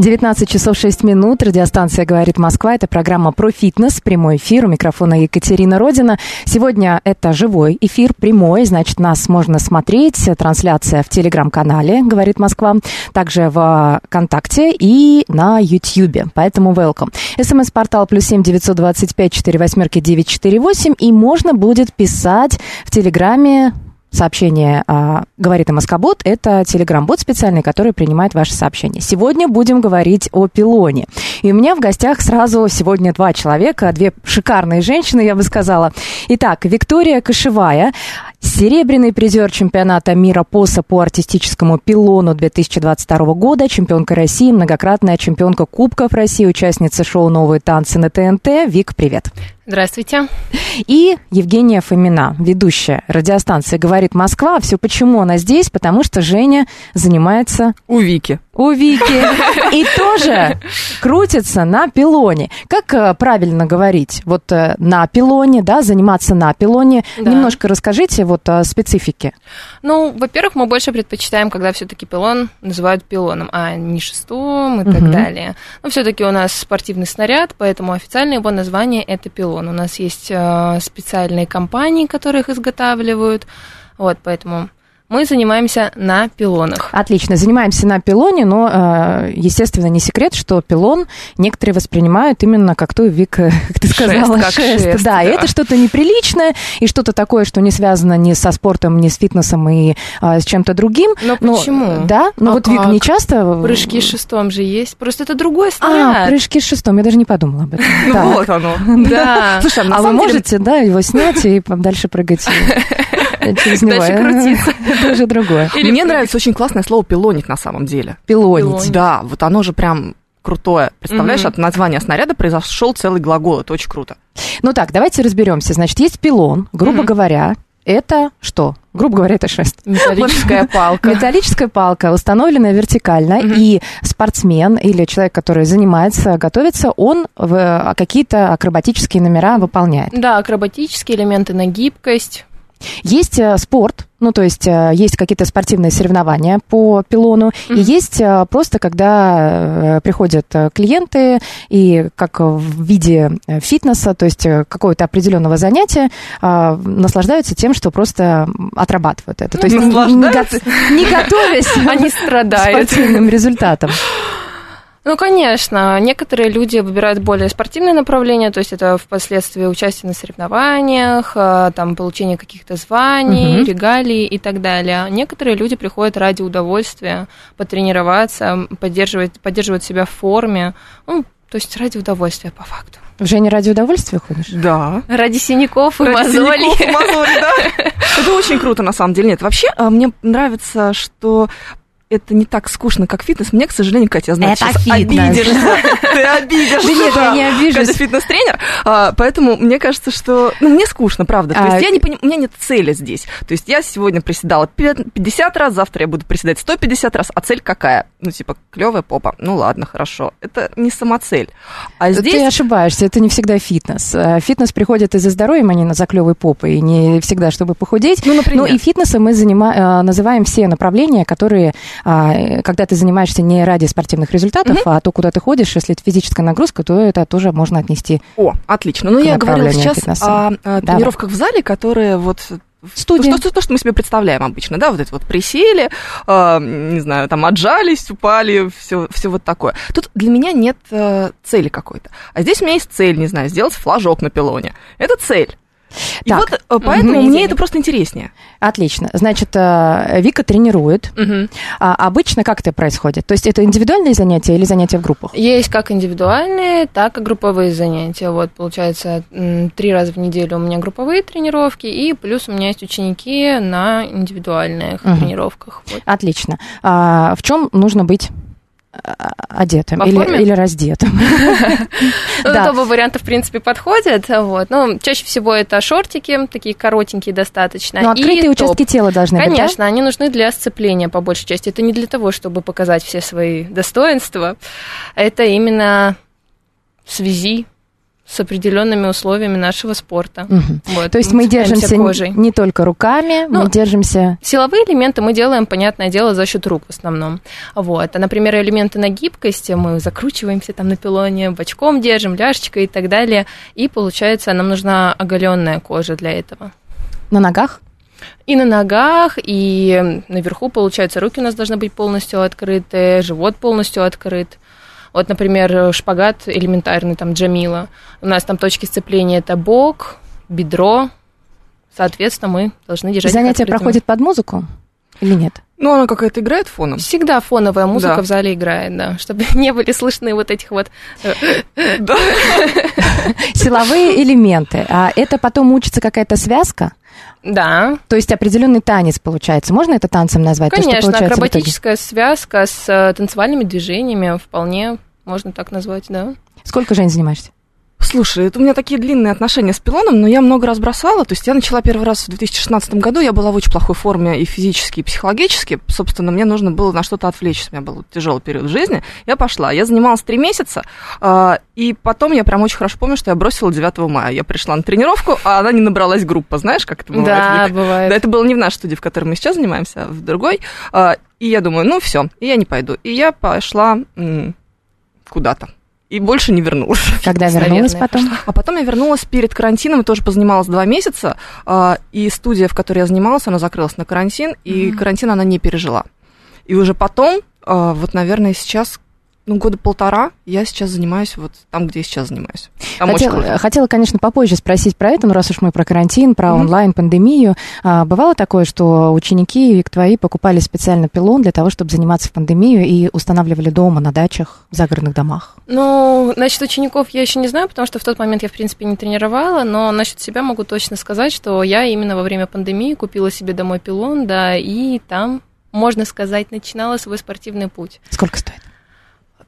19 часов 6 минут. Радиостанция «Говорит Москва». Это программа про фитнес. Прямой эфир. У микрофона Екатерина Родина. Сегодня это живой эфир, прямой. Значит, нас можно смотреть. Трансляция в телеграм-канале «Говорит Москва». Также в ВКонтакте и на Ютьюбе. Поэтому welcome. СМС-портал плюс семь девятьсот двадцать пять четыре восьмерки девять четыре восемь. И можно будет писать в телеграме сообщение а, «Говорит Москобот» — это телеграм-бот специальный, который принимает ваши сообщения. Сегодня будем говорить о пилоне. И у меня в гостях сразу сегодня два человека, две шикарные женщины, я бы сказала. Итак, Виктория Кошевая, серебряный призер чемпионата мира ПОСа по артистическому пилону 2022 года, чемпионка России, многократная чемпионка Кубков России, участница шоу «Новые танцы» на ТНТ. Вик, привет. Здравствуйте. И Евгения Фомина, ведущая радиостанции «Говорит Москва». Все почему она здесь? Потому что Женя занимается У Вики. у Вики и тоже крутится на пилоне. Как э, правильно говорить? Вот э, на пилоне, да, заниматься на пилоне. Немножко расскажите вот о специфике. Ну, во-первых, мы больше предпочитаем, когда все-таки пилон называют пилоном, а не шестом и так Мгм. далее. Но все-таки у нас спортивный снаряд, поэтому официальное его название это пилон. У нас есть э, специальные компании, которые их изготавливают. Вот, поэтому мы занимаемся на пилонах. Отлично, занимаемся на пилоне, но, э, естественно, не секрет, что пилон некоторые воспринимают именно как ту, Вик, как ты Шест, сказала, как шест, да, и да. это что-то неприличное, и что-то такое, что не связано ни со спортом, ни с фитнесом и а, с чем-то другим. Но Но, почему? Да, но А вот Вик как? не часто... Прыжки с шестом же есть, просто это другой А, снаряд. прыжки с шестом, я даже не подумала об этом. Ну вот оно. Да. Слушай, А вы можете, да, его снять и дальше прыгать через него? Дальше крутиться. Это уже другое. Или Мне нравится очень классное слово пилонить на самом деле. Пилонить. Да, вот оно же прям крутое. Представляешь, Мгм. от названия снаряда произошел целый глагол. Это очень круто. Ну так, давайте разберемся. Значит, есть пилон, грубо говоря, это что? Грубо говоря, это шест. Металлическая палка. Металлическая палка, установленная вертикально, Мгм. и спортсмен или человек, который занимается, готовится, он в, а, какие-то акробатические номера выполняет. Да, акробатические элементы на гибкость. Есть э, спорт, ну то есть э, есть какие-то спортивные соревнования по пилону, и Мгм. есть э, просто когда приходят клиенты и как в виде фитнеса, то есть какого-то определенного занятия, наслаждаются тем, что просто отрабатывают это. То есть не- не, не готовясь Они к страдают. спортивным результатам. Ну, конечно, некоторые люди выбирают более спортивное направление, то есть это впоследствии участие на соревнованиях, э, там, получение каких-то званий, Мгм. регалий и так далее. Некоторые люди приходят ради удовольствия потренироваться, поддерживать, поддерживать себя в форме, ну, то есть ради удовольствия по факту. Женя, ради удовольствия ходишь? Да. Ради синяков и Ради мозолей. синяков и мозолей, да. Это очень круто, на самом деле. Нет, вообще, а, мне нравится, что это не так скучно, как фитнес. Мне, к сожалению, Катя, я знаю, Это сейчас фитнес. обидишься. Ты обидишься. Да нет, я не обижусь. Катя фитнес-тренер. А, Поэтому мне кажется, что... Ну, мне скучно, правда. То А, есть я не у меня нет цели здесь. То есть я сегодня приседала 50 раз, завтра я буду приседать 150 раз. А цель какая? Ну, типа, клевая попа. Ну, ладно, хорошо. Это не самоцель. А Ты здесь... ошибаешься, это не всегда фитнес. Э, Фитнес приходит из-за здоровья, а не на заклевой попы, и не всегда, чтобы похудеть. Ну, например. Ну и фитнесом мы занима- э, называем все направления, которые, а, когда ты занимаешься не ради спортивных результатов, а то, куда ты ходишь, если это физическая нагрузка, то это тоже можно отнести. О, отлично. Ну, я говорила сейчас фитнеса. о, о Давай. тренировках в зале, которые вот... Студия. То, что, то, что мы себе представляем обычно, да, вот это вот присели, э, не знаю, там отжались, упали, все, все вот такое. Тут для меня нет э, цели какой-то. А здесь у меня есть цель, не знаю, сделать флажок на пилоне. Это цель. И Так. вот э, поэтому Мгм. мне это просто интереснее. Отлично. Значит, э, Вика тренирует. Мгм. А обычно как это происходит? То есть это индивидуальные занятия или занятия в группах? Есть как индивидуальные, так и групповые занятия. Вот, получается, три раза в неделю у меня групповые тренировки, и плюс у меня есть ученики на индивидуальных Мгм. тренировках. Вот. Отлично. А в чем нужно быть одетым По или, или раздетым? Ну, Да. оба варианта, в принципе, подходят. Вот. Ну, чаще всего это шортики, такие коротенькие достаточно. Но и открытые топ. участки тела должны быть, да? Конечно, они нужны для сцепления по большей части. Это не для того, чтобы показать все свои достоинства. Это именно в связи с определенными условиями нашего спорта. Мгм. Вот, То есть мы цепляемся держимся кожей. не только руками, мы Ну, держимся... Силовые элементы мы делаем, понятное дело, за счет рук в основном. Вот. А, например, элементы на гибкости мы закручиваемся там на пилоне, бочком держим, ляжечкой и так далее. И получается, нам нужна оголенная кожа для этого. На ногах? И на ногах, и наверху, получается, руки у нас должны быть полностью открыты, живот полностью открыт. Вот, например, шпагат элементарный, там, Джамила. У нас там точки сцепления это бок, бедро. Соответственно, мы должны держать открытыми. проходят под музыку или нет? Ну, она какая-то играет фоном. Всегда фоновая музыка Да. в зале играет, да, чтобы не были слышны вот этих вот... э. Силовые элементы. А это потом учится какая-то связка? Да, То есть определенный танец получается. Можно это танцем назвать? То, что конечно, итоге? акробатическая связка с э, танцевальными движениями вполне можно так назвать, да. Сколько, Жень, занимаешься? Слушай, это у меня такие длинные отношения с пилоном, но я много раз бросала. То есть я начала первый раз в 2016 году, я была в очень плохой форме и физически, и психологически. Собственно, мне нужно было на что-то отвлечься. У меня был тяжелый период в жизни. Я пошла. Я занималась три месяца, а, и потом я прям очень хорошо помню, что я бросила 9 мая. Я пришла на тренировку, а она не набралась группа. Знаешь, как это бывает? Да, Вик? бывает. Да, это было не в нашей студии, в которой мы сейчас занимаемся, а в другой. А, И я думаю, ну все, и я не пойду. И я пошла куда-то. И больше не вернулась. Когда Наверное, вернулась потом? А потом я вернулась перед карантином, тоже позанималась два месяца, а, и студия, в которой я занималась, она закрылась на карантин, и карантин она не пережила. И уже потом, а, вот, наверное, сейчас, ну, года полтора, я сейчас занимаюсь вот там, где я сейчас занимаюсь. Там Хотела, хотела, конечно, попозже спросить про это, но раз уж мы про карантин, про Мгм. онлайн, пандемию. А, бывало такое, что ученики твои покупали специально пилон для того, чтобы заниматься в пандемию и устанавливали дома, на дачах, в загородных домах? Ну, насчет учеников я еще не знаю, потому что в тот момент я, в принципе, не тренировала, но насчет себя могу точно сказать, что я именно во время пандемии купила себе домой пилон, да, и там, можно сказать, начинала свой спортивный путь. Сколько стоит?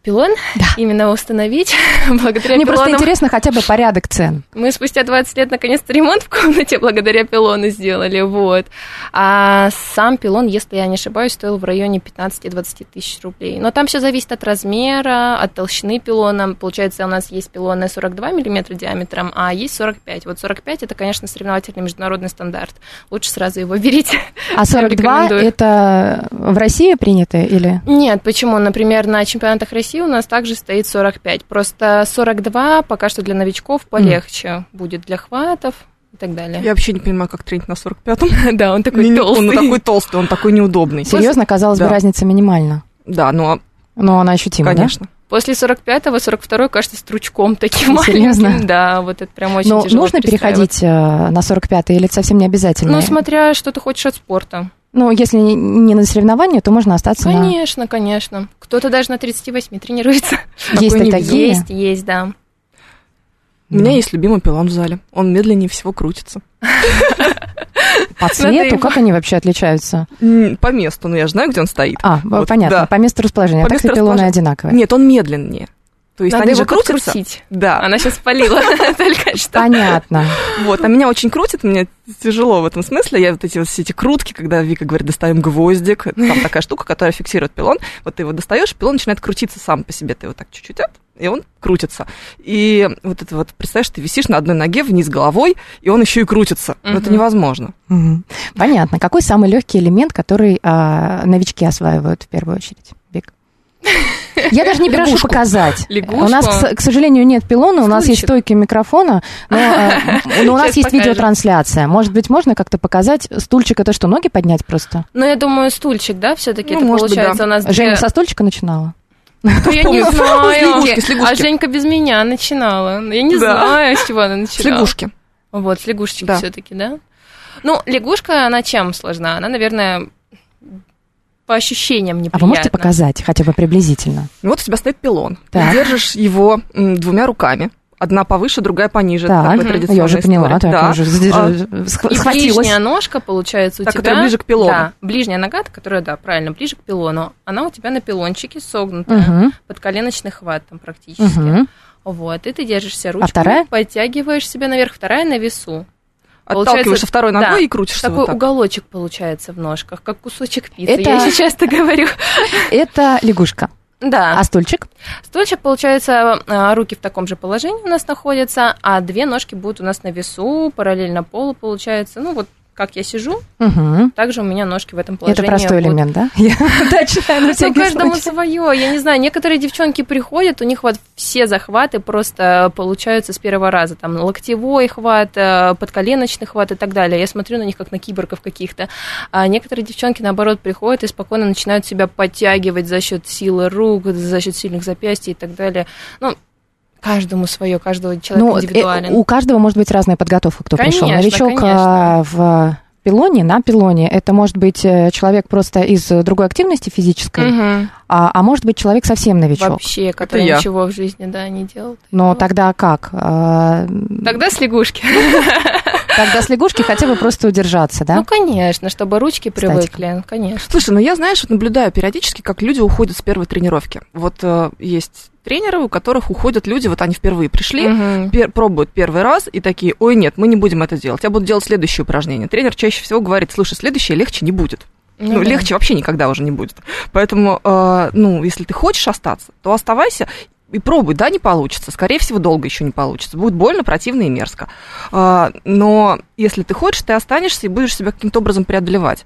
Пилон Да. именно установить благодаря Мне просто пилонам. интересно хотя бы порядок цен. Мы спустя 20 лет наконец-то ремонт в комнате благодаря пилону сделали, вот. А сам пилон, если я не ошибаюсь, стоил в районе 15-20 тысяч рублей. Но там все зависит от размера, от толщины пилона. Получается, у нас есть пилоны 42 миллиметра диаметром, а есть 45. Вот 45 это, конечно, соревновательный международный стандарт. Лучше сразу его берите. А 42 рекомендую. это в России принято или? Нет, почему? Например, на чемпионатах России у нас также стоит 45. Просто 42 пока что для новичков полегче будет для хватов и так далее. Я вообще не понимаю, как тренить на 45-м. Да, он такой толстый. Он такой толстый, он такой неудобный. Серьезно, казалось бы, Да. разница минимальна. Да, ну, а, Но она ощутима, конечно. После 45-го, 42-й, кажется, стручком таким Серьезно? маленьким. Да, вот это прям очень Но тяжело нужно переходить э, на 45 или это совсем не обязательно? Ну, смотря, что ты хочешь от спорта. Ну, если не- на соревнования, то можно остаться на... Конечно, конечно. Кто-то даже на 38 тренируется. Есть и такие. Есть, есть, да. У меня есть любимый пилон в зале. Он медленнее всего крутится. По цвету, как они вообще отличаются? По месту, ну я же знаю, где он стоит. А, понятно, по месту расположения. А так все пилоны одинаковые. Нет, он медленнее. То есть Надо они его же крутятся. подкрутить. Да. Она сейчас спалила только что. Понятно. Вот, а меня очень крутит, мне тяжело в этом смысле. Я вот эти вот все эти крутки, когда Вика говорит, достаем гвоздик, там такая штука, которая фиксирует пилон. Вот ты его достаешь, пилон начинает крутиться сам по себе. Ты его так чуть-чуть, от, и он крутится. И вот это вот, представляешь, ты висишь на одной ноге вниз головой, и он еще и крутится. Ну, это невозможно. Мгм. Понятно. Какой самый легкий элемент, который а, новички осваивают в первую очередь? Я даже не прошу показать. Лягушку. У нас, к, к сожалению, нет пилона, у нас есть стойки микрофона, но, э, но у нас есть покажем. видеотрансляция. Может быть, можно как-то показать? Стульчик это что, ноги поднять просто? Ну, я думаю, стульчик, да, все-таки Ну, это может быть, получается да. у нас... Женя со стульчика начинала? Ну, Я не с знаю. лягушки, с лягушки. А Женька без меня начинала. Я не Да. знаю, с чего она С начинала. лягушки. Вот, с лягушечки Да. все-таки, да? Ну, лягушка, она чем сложна? Она, наверное, по ощущениям А неприятна. вы можете показать хотя бы приблизительно? Ну, Вот у тебя стоит пилон. Так. Ты держишь его м, двумя руками. Одна повыше, другая пониже. Так, традиционная я уже поняла, история. так, Да. уже А, И ближняя ножка, получается, у Так, тебя... которая ближе к пилону. Да, ближняя нога, которая, да, правильно, ближе к пилону. Она у тебя на пилончике согнутая, Мгм, под коленочный хват там практически. мгм. Вот, и ты держишься ручкой, вторая? подтягиваешь себя наверх, вторая на весу. Отталкиваешься второй ногой да, и крутишься Такой вот так. уголочек получается в ножках, как кусочек пиццы. Это- Я еще часто говорю. Это лягушка. Да. А стульчик? Стульчик, получается, а, руки в таком же положении у нас находятся, а две ножки будут у нас на весу, параллельно полу, получается. Ну, вот как я сижу, Мгм. также у меня ножки в этом положении. Это простой будут. элемент, да? Я уточняю на Ну, всякий каждому свое. Я не знаю, некоторые девчонки приходят, у них вот все захваты просто получаются с первого раза. Там локтевой хват, э, подколеночный хват и так далее. Я смотрю на них как на киборгов каких-то. А некоторые девчонки, наоборот, приходят и спокойно начинают себя подтягивать за счет силы рук, за счет сильных запястий и так далее. Ну, каждому свое, каждого человека Ну, э, индивидуален. у каждого может быть разная подготовка, кто пришел. Конечно, Новичок конечно. а, в пилоне, на пилоне, это может быть э, человек просто из другой активности физической, Мгм. А, а может быть человек совсем новичок. Вообще, который я. ничего в жизни, да, не делал. Но тогда как? А, Тогда с лягушки. Тогда с лягушки хотя бы просто удержаться, да? Ну, конечно, чтобы ручки привыкли, конечно. Слушай, ну я, знаешь, вот наблюдаю периодически, как люди уходят с первой тренировки. Вот э, есть тренеры, у которых уходят люди, вот они впервые пришли, Мгм. пер- пробуют первый раз и такие, ой, нет, мы не будем это делать, я буду делать следующее упражнение. Тренер чаще всего говорит, слушай, следующее легче не будет. Ну, да. легче вообще никогда уже не будет. Поэтому, э, ну, если ты хочешь остаться, то оставайся и пробуй, да, не получится. Скорее всего, долго еще не получится. Будет больно, противно и мерзко. А, но если ты хочешь, ты останешься и будешь себя каким-то образом преодолевать.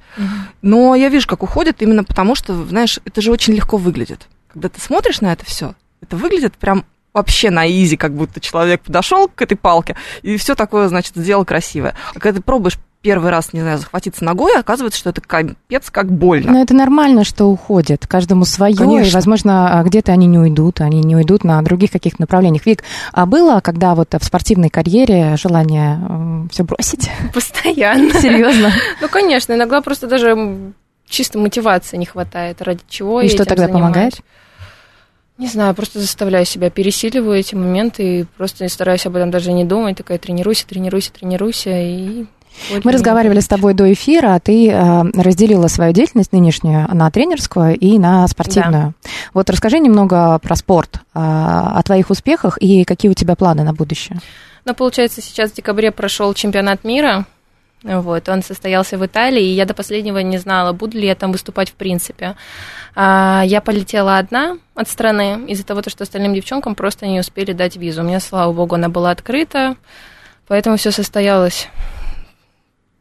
Но я вижу, как уходят именно потому, что, знаешь, это же очень легко выглядит. Когда ты смотришь на это все, это выглядит прям вообще на изи, как будто человек подошел к этой палке и все такое, значит, сделал красивое. А когда ты пробуешь первый раз, не знаю, захватиться ногой, оказывается, что это капец как больно. Но это нормально, что уходят. Каждому свое, и, Конечно. возможно, а, где-то они не уйдут, они не уйдут на других каких-то направлениях. Вик, а было, когда вот в спортивной карьере желание все бросить? Постоянно. Серьезно? Ну, конечно, иногда просто даже чисто мотивации не хватает, ради чего И я что тогда занимаюсь. помогает? Не знаю, просто заставляю себя, пересиливаю эти моменты и просто стараюсь об этом даже не думать, такая тренируйся, тренируйся, тренируйся и... Мы разговаривали с тобой до эфира, а ты э, разделила свою деятельность нынешнюю на тренерскую и на спортивную. Вот расскажи немного про спорт, э, о твоих успехах и какие у тебя планы на будущее. Ну, получается, сейчас в декабре прошел чемпионат мира. Вот, он состоялся в Италии, и я до последнего не знала, буду ли я там выступать в принципе. А, я полетела одна от страны из-за того, что остальным девчонкам просто не успели дать визу. У меня, слава богу, она была открыта, поэтому все состоялось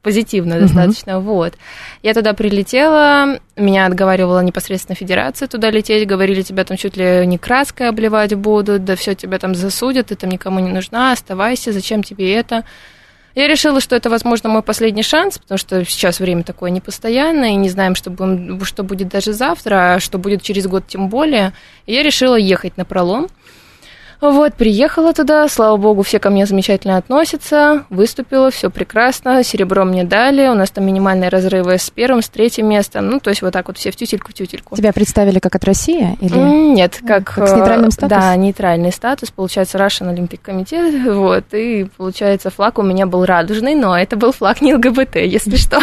позитивно достаточно. Вот. Я туда прилетела, меня отговаривала непосредственно федерация туда лететь, говорили, тебя там чуть ли не краской обливать будут, да все тебя там засудят, ты там никому не нужна, оставайся, зачем тебе это? Я решила, что это, возможно, мой последний шанс, потому что сейчас время такое непостоянное, и не знаем, что, будем- что будет даже завтра, а что будет через год тем более. И я решила ехать на пролом. Вот, приехала туда, слава богу, все ко мне замечательно относятся, выступила, все прекрасно, серебро мне дали, у нас там минимальные разрывы с первым, с третьим местом, ну, то есть вот так вот все в тютельку в тютельку. Тебя представили как от России? Или... Нет, как... Как с нейтральным э, статусом? Да, нейтральный статус, получается, Russian Olympic Committee, вот, и, получается, флаг у меня был радужный, но это был флаг не ЛГБТ, если что.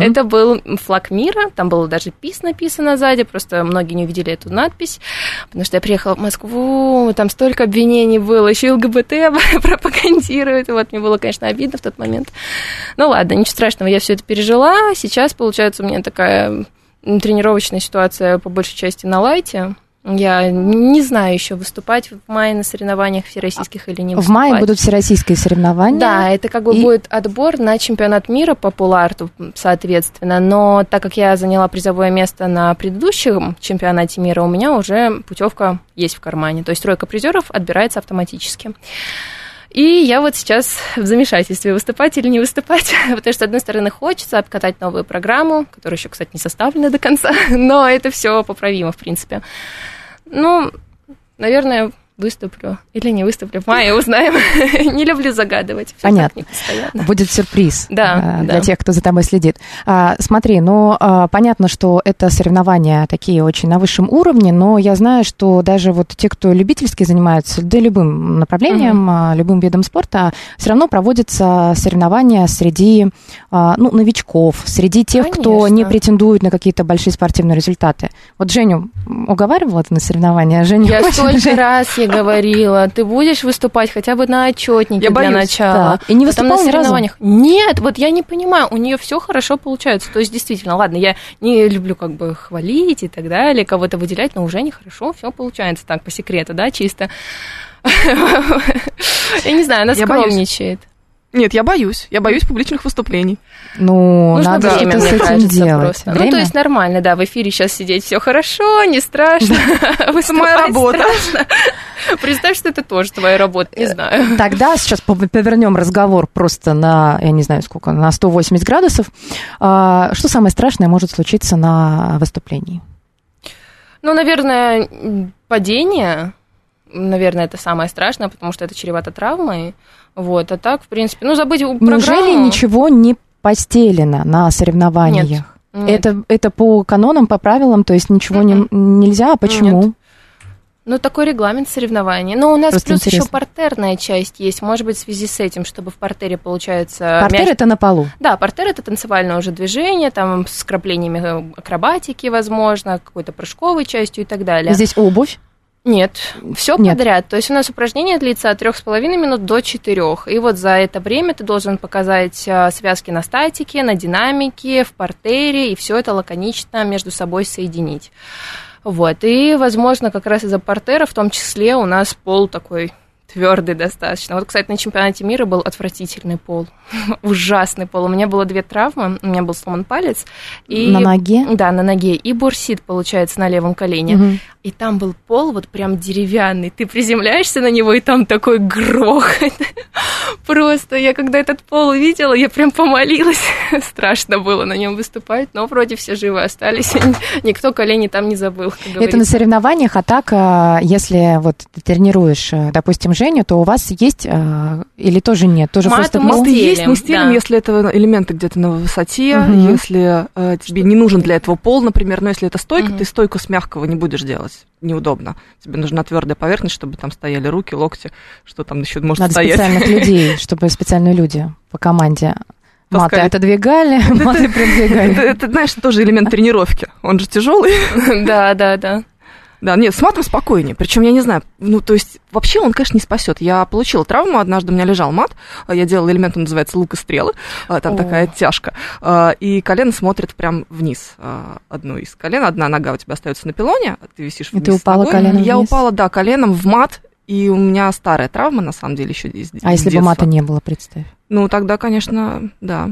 Это был флаг мира, там было даже ПИС написано сзади, просто многие не увидели эту надпись, потому что я приехала в Москву, там столько обвинений было, еще и ЛГБТ пропагандируют, вот, мне было, конечно, обидно в тот момент. Ну ладно, ничего страшного, я все это пережила, сейчас, получается, у меня такая тренировочная ситуация по большей части на лайте. Я не знаю еще выступать в мае на соревнованиях всероссийских или не В выступать. мае будут всероссийские соревнования. Да, это как бы И- будет отбор на чемпионат мира по пуларту, соответственно. Но так как я заняла призовое место на предыдущем чемпионате мира, у меня уже путевка есть в кармане. То есть тройка призеров отбирается автоматически. И я вот сейчас в замешательстве, выступать или не выступать, потому что, с одной стороны, хочется обкатать новую программу, которая еще, кстати, не составлена до конца, но это все поправимо, в принципе. Ну, наверное, выступлю или не выступлю. В мае узнаем. не люблю загадывать. Всё Понятно. Будет сюрприз Да, э, да. для тех, кто за тобой следит. А, смотри, ну, а, понятно, что это соревнования такие очень на высшем уровне, но я знаю, что даже вот те, кто любительски занимаются, да любым направлением, а, любым видом спорта, все равно проводятся соревнования среди ну, новичков, среди тех, кто Конечно. не претендует на какие-то большие спортивные результаты. Вот Женю уговаривала ты на соревнования? Женя Я столько раз ей говорила, ты будешь выступать хотя бы на отчетнике Я для боюсь. начала. Так. И не выступала на ни разу? соревнованиях. Нет, вот я не понимаю, у нее все хорошо получается. То есть, действительно, ладно, я не люблю как бы хвалить и так далее, кого-то выделять, но уже нехорошо все получается так, по секрету, да, чисто. Я не знаю, она скромничает. Нет, я боюсь. Я боюсь публичных выступлений. Ну, Нужно надо время, что-то с этим кажется, делать. просто. Ну, Время? то есть нормально, да, в эфире сейчас сидеть все хорошо, не страшно. Это моя работа. Представь, что это тоже твоя работа, не знаю. Тогда сейчас пов- повернем разговор просто на, я не знаю сколько, на 180 градусов. А, Что самое страшное может случиться на выступлении? Ну, наверное, падение, наверное, это самое страшное, потому что это чревато травмой. Вот, а так, в принципе, ну, забыть Неужели программу. ничего не постелено на соревнованиях? Нет. Это, это по канонам, по правилам, то есть ничего не, нельзя, а почему? Нет. Ну, такой регламент соревнований. Но у нас Просто плюс еще интересно. партерная часть есть. Может быть, в связи с этим, чтобы в партере, получается... Партер мяч- это на полу. Да, партер это танцевальное уже движение, там с краплениями э, акробатики, возможно, какой-то прыжковой частью и так далее. Здесь обувь. Нет, все Нет. подряд. То есть у нас упражнение длится от трех с половиной минут до четырех. И вот за это время ты должен показать а, связки на статике, на динамике, в портере, и все это лаконично между собой соединить. Вот. И, возможно, как раз из-за портера в том числе у нас пол такой твердый достаточно. Вот, кстати, на чемпионате мира был отвратительный пол. Ужасный пол. У меня было две травмы. У меня был сломан палец. И... На ноге? Да, на ноге. И бурсит, получается, на левом колене. Мгм. И там был пол вот прям деревянный. Ты приземляешься на него, и там такой грохот. Просто я когда этот пол увидела, я прям помолилась. Страшно было на нем выступать, но вроде все живы остались. Никто колени там не забыл, Это на соревнованиях, а так, а, если вот ты тренируешь, а, допустим, Женю, то у вас есть а, или тоже нет? Тоже Мат просто мы? Маты есть, стелим, мы стелим, да. если это элементы где-то на высоте, Мгм. если э, тебе не нужен для этого пол, например, но если это стойка, Мгм. ты стойку с мягкого не будешь делать. Неудобно. Тебе нужна твердая поверхность, чтобы там стояли руки, локти, что там еще может Надо стоять. специальных людей, чтобы специальные люди по команде маты Таскали. отодвигали, маты Это, продвигали. это, знаешь, тоже элемент тренировки. Он же тяжелый. Да, да, да. Да, нет, с матом спокойнее. Причем я не знаю, ну, то есть, вообще он, конечно, не спасет. Я получила травму, однажды у меня лежал мат, я делала элемент, он называется лук и стрелы, а, там О. такая тяжка, а, и колено смотрит прям вниз. а, Одно из колен, одна нога у тебя остается на пилоне, ты висишь И вниз ты упала ногой. коленом Я вниз? упала, да, коленом в мат, и у меня старая травма, на самом деле, еще из А если бы детства. мата не было, представь. Ну, тогда, конечно, да.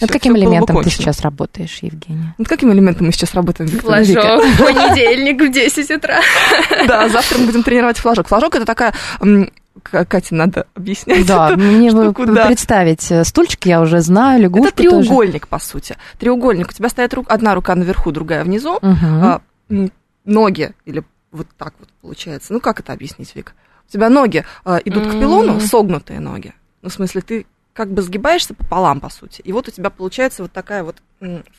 Над Всё- каким бы элементом ты сейчас работаешь, Евгения? Над каким элементом мы сейчас работаем, Виктория? Флажок в понедельник в 10 утра. Да, завтра мы будем тренировать флажок. Флажок это такая... Кате надо объяснять. Да, эту мне штуку, да. представить. э, Стульчик я уже знаю, лягушку Это треугольник, по сути. Треугольник. У тебя стоит рук- одна рука наверху, другая внизу. тоже. А, м, ноги, или вот так вот получается. Ну, как это объяснить, Вик? У тебя ноги а, идут к пилону, согнутые ноги. Ну, в смысле, ты как бы сгибаешься пополам, по сути. И вот у тебя получается вот такая вот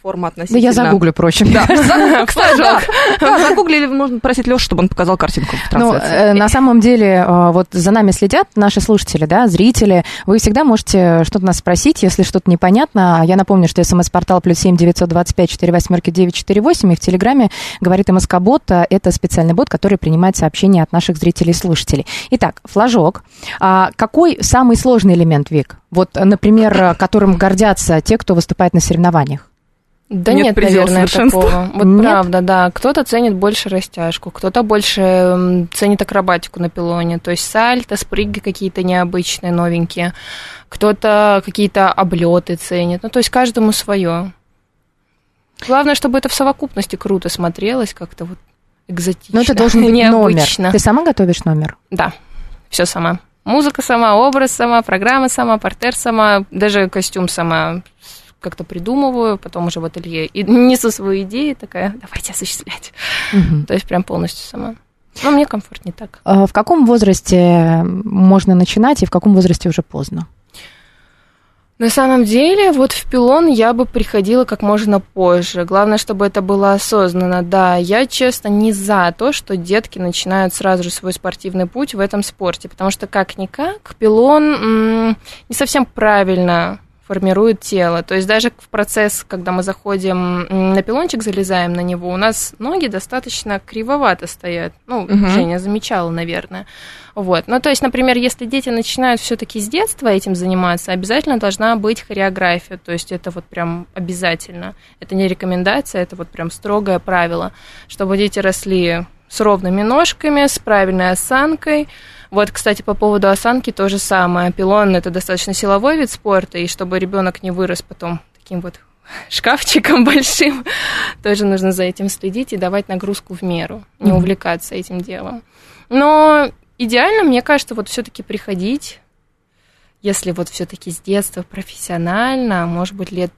форма Да относительно... я загуглю, впрочем. Да, кстати, да. Да, загугли, или можно просить Лешу, чтобы он показал картинку в Ну, трансляции. э, на самом деле, э, вот за нами следят наши слушатели, да, зрители. Вы всегда можете что-то нас спросить, если что-то непонятно. Я напомню, что смс-портал плюс семь девятьсот двадцать пять четыре восьмерки девять четыре восемь. И в Телеграме говорит МСК-бот. Это специальный бот, который принимает сообщения от наших зрителей и слушателей. Итак, флажок. А какой самый сложный элемент, Вик? Вот, например, которым гордятся те, кто выступает на соревнованиях. Да Нет нет, предела наверное, такого. Вот Нет? правда, да. Кто-то ценит больше растяжку, кто-то больше ценит акробатику на пилоне, то есть сальто, спрыги какие-то необычные, новенькие. Кто-то какие-то облеты ценит. Ну, то есть каждому свое. Главное, чтобы это в совокупности круто смотрелось, как-то вот экзотично. Но это должен быть номер. необычно. Ты сама готовишь номер? Да, все сама. Музыка сама, образ сама, программа сама, портер сама, даже костюм сама как-то придумываю, потом уже в ателье и несу свои идеи, такая, давайте осуществлять. Мгм. То есть прям полностью сама. Но мне комфортнее так. А В каком возрасте можно начинать и в каком возрасте уже поздно? На самом деле, вот в пилон я бы приходила как можно позже. Главное, чтобы это было осознанно. Да, я, честно, не за то, что детки начинают сразу же свой спортивный путь в этом спорте, потому что как-никак пилон м, не совсем правильно формирует тело. То есть даже в процесс, когда мы заходим на пилончик, залезаем на него, у нас ноги достаточно кривовато стоят. Ну, Мгм. Женя замечала, наверное. Вот. Ну, то есть, например, если дети начинают все-таки с детства этим заниматься, обязательно должна быть хореография. То есть это вот прям обязательно. Это не рекомендация, это вот прям строгое правило, чтобы дети росли с ровными ножками, с правильной осанкой. Вот, кстати, по поводу осанки то же самое. Пилон это достаточно силовой вид спорта, и чтобы ребенок не вырос потом таким вот шкафчиком большим, тоже нужно за этим следить и давать нагрузку в меру, не увлекаться этим делом. Но идеально, мне кажется, вот все-таки приходить, если вот все-таки с детства профессионально, может быть, лет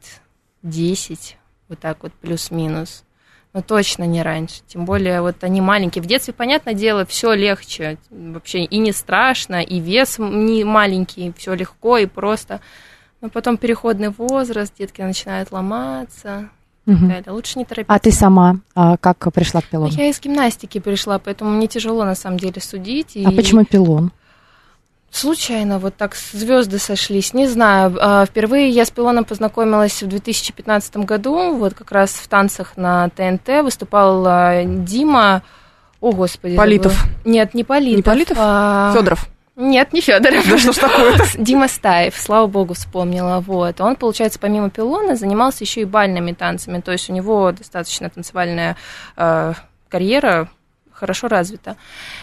10, вот так вот плюс-минус. Но точно не раньше. Тем более, вот они маленькие. В детстве, понятное дело, все легче. Вообще и не страшно, и вес не маленький, все легко и просто. Но потом переходный возраст, детки начинают ломаться. так далее. Лучше не торопиться. А ты сама а, как пришла к пилону? Я из гимнастики пришла, поэтому мне тяжело на самом деле судить. А и- почему пилон? Случайно вот так звезды сошлись, не знаю. А, Впервые я с пилоном познакомилась в 2015 году, вот как раз в танцах на ТНТ выступал а, Дима. О, господи. Политов. забыла. Нет, не Политов. Не Политов? а- Федоров. Нет, не Федоров. Да что ж такое-то? Дима Стаев, слава богу, вспомнила. Вот. Он, получается, помимо пилона занимался еще и бальными танцами. То есть у него достаточно танцевальная э, карьера хорошо развита.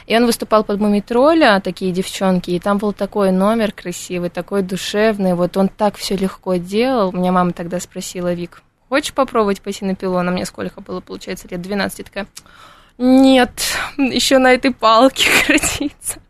И он выступал под Мумитроля, такие девчонки, и там был такой номер красивый, такой душевный. Вот он так все легко делал. Меня мама тогда спросила, Вик, хочешь попробовать пойти на пилон? А мне сколько было, получается, лет 12. Я такая, нет, еще на этой палке крутиться.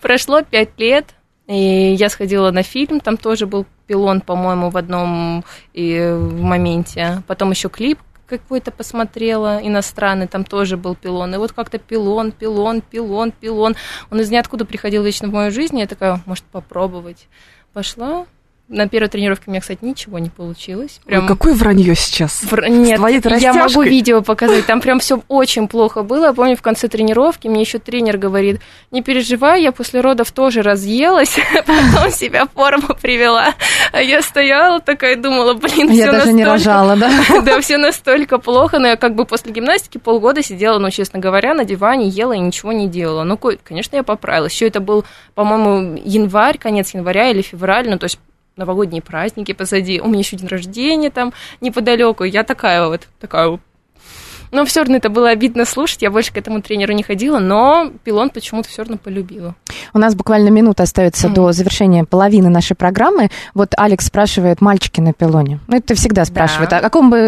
Прошло пять лет, и я сходила на фильм, там тоже был пилон, по-моему, в одном и, в моменте. Потом еще клип какой-то посмотрела, иностранный, там тоже был пилон. И вот как-то пилон, пилон, пилон, пилон. Он из ниоткуда приходил вечно в мою жизнь, я такая, может, попробовать. Пошла. На первой тренировке у меня, кстати, ничего не получилось. Ой, какое вранье сейчас. Вр- Нет, я могу видео показать. Там прям все очень плохо было. Я помню, в конце тренировки мне еще тренер говорит, не переживай, я после родов тоже разъелась, потом себя в форму привела. А я стояла такая, думала, блин, Я все даже не рожала, да? Да, все настолько плохо, но я как бы после гимнастики полгода сидела, ну, честно говоря, на диване, ела и ничего не делала. Ну, ко- конечно, я поправилась. Еще это был, по-моему, январь, конец января или февраль, ну, то есть новогодние праздники позади. У меня еще день рождения там неподалеку. Я такая вот, такая. Но все равно это было обидно слушать. Я больше к этому тренеру не ходила, но пилон почему-то все равно полюбила. У нас буквально минута остается Мгм. до завершения половины нашей программы. Вот Алекс спрашивает, мальчики на пилоне. Ну, это всегда спрашивают. Да. О каком бы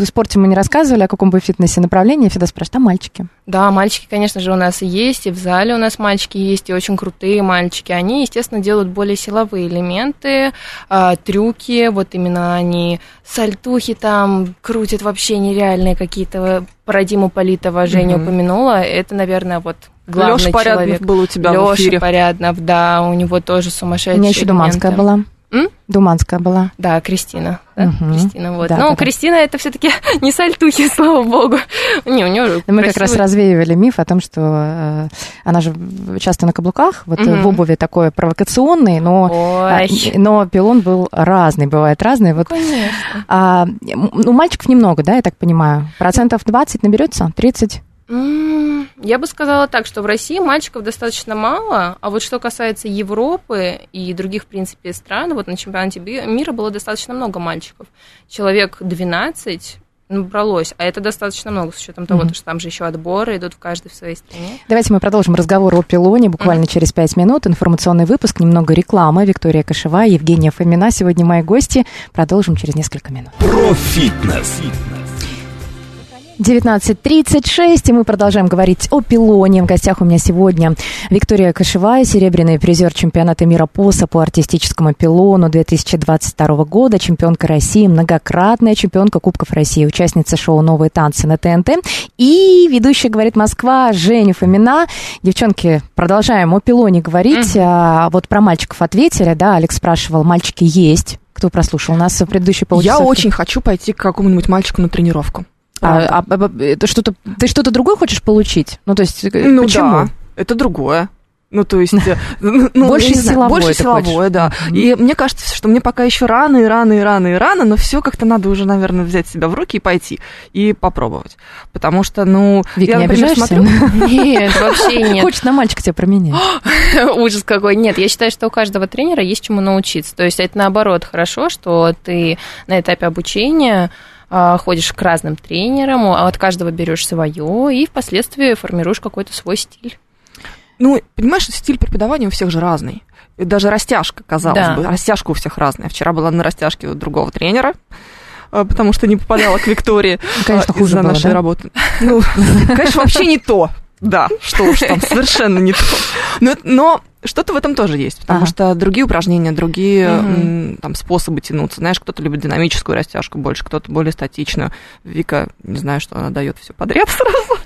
э, спорте мы не рассказывали, о каком бы фитнесе направлении, всегда спрашивают, а мальчики? Да, мальчики, конечно же, у нас и есть, и в зале у нас мальчики есть, и очень крутые мальчики. Они, естественно, делают более силовые элементы, а, трюки, вот именно они сальтухи там крутят вообще нереальные какие-то. Про Диму Политова Женя Мгм. упомянула. Это, наверное, вот главный Леша Поряднов человек. был у тебя в Лёша эфире. Поряднов, да, у него тоже У сумасшедшие меня еще Думанская была. М? Думанская была. Да, Кристина. да, Мгм. Кристина, вот. Да, ну, да, да. Кристина это все-таки не сальтухи, слава богу. Не, у нее Мы как раз развеивали миф о том, что э, она же часто на каблуках, вот Мгм. в обуви такой провокационный, но, а, Ой, но пилон был разный, бывает разный. Вот, конечно. а, м, ну, мальчиков немного, да, я так понимаю? Процентов 20 наберется? 30? Я бы сказала так, что в России мальчиков достаточно мало, а вот что касается Европы и других, в принципе, стран, вот на чемпионате би- мира было достаточно много мальчиков. Человек 12 набралось, а это достаточно много, с учетом того, Мгм. что там же еще отборы идут в каждой в своей стране. Давайте мы продолжим разговор о пилоне буквально через пять минут. Информационный выпуск, немного рекламы. Виктория Кошева, Евгения Фомина. Сегодня мои гости. Продолжим через несколько минут. Про фитнес. 19.36, и мы продолжаем говорить о пилоне. В гостях у меня сегодня Виктория Кашевая, серебряный призер чемпионата мира по САПу артистическому пилону 2022 года, чемпионка России, многократная чемпионка Кубков России, участница шоу «Новые танцы» на ТНТ и ведущая «Говорит Москва» Женя Фомина. Девчонки, продолжаем о пилоне говорить. А, вот про мальчиков ответили, да, Алекс спрашивал, мальчики есть. Кто прослушал? Нас в предыдущей полчаса... Я очень хочу пойти к какому-нибудь мальчику на тренировку. А, а, а, это что-то, ты что-то другое хочешь получить? Ну, то есть, э, Ну почему? да, это другое. Ну, то есть... э, ну, Больше я не знаю, силовое Больше силовое, да. Мгм. И мне кажется, что мне пока еще рано и рано и рано и рано, но все как-то надо уже, наверное, взять себя в руки и пойти и попробовать. Потому что, ну, Вик, я, не например, смотрю... Нет, вообще нет. Хочет на мальчика тебя променять. Ужас какой. Нет, я считаю, что у каждого тренера есть чему научиться. То есть это наоборот хорошо, что ты на этапе обучения ходишь к разным тренерам, а от каждого берешь свое и впоследствии формируешь какой-то свой стиль. Ну, понимаешь, стиль преподавания у всех же разный. И даже растяжка, казалось Да. бы, растяжка у всех разная. Вчера была на растяжке у другого тренера, э, потому что не попадала к Виктории Ну, Конечно, хуже из-за нашей да? работы. Ну, конечно, вообще не то. Да, что уж там, совершенно не то. Но, но что-то в этом тоже есть, потому Ага. что другие упражнения, другие м, там способы тянуться. Знаешь, кто-то любит динамическую растяжку больше, кто-то более статичную. Вика, не знаю, что она дает все подряд сразу.